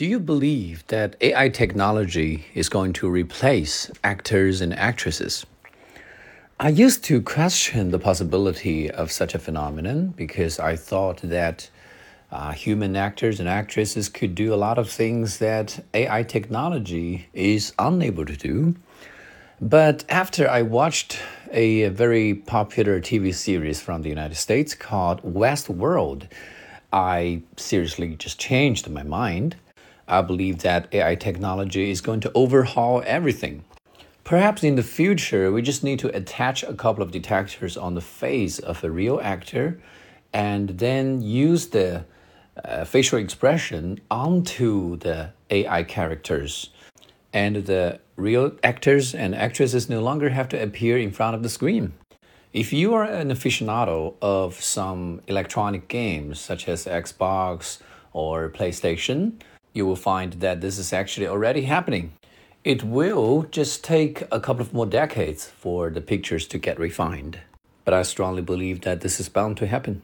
Do you believe that AI technology is going to replace actors and actresses? I used to question the possibility of such a phenomenon because I thought that uh, human actors and actresses could do a lot of things that AI technology is unable to do. But after I watched a very popular TV series from the United States called Westworld, I seriously just changed my mind. I believe that AI technology is going to overhaul everything. Perhaps in the future, we just need to attach a couple of detectors on the face of a real actor and then use the uh, facial expression onto the AI characters. And the real actors and actresses no longer have to appear in front of the screen. If you are an aficionado of some electronic games such as Xbox or PlayStation, you will find that this is actually already happening. It will just take a couple of more decades for the pictures to get refined. But I strongly believe that this is bound to happen.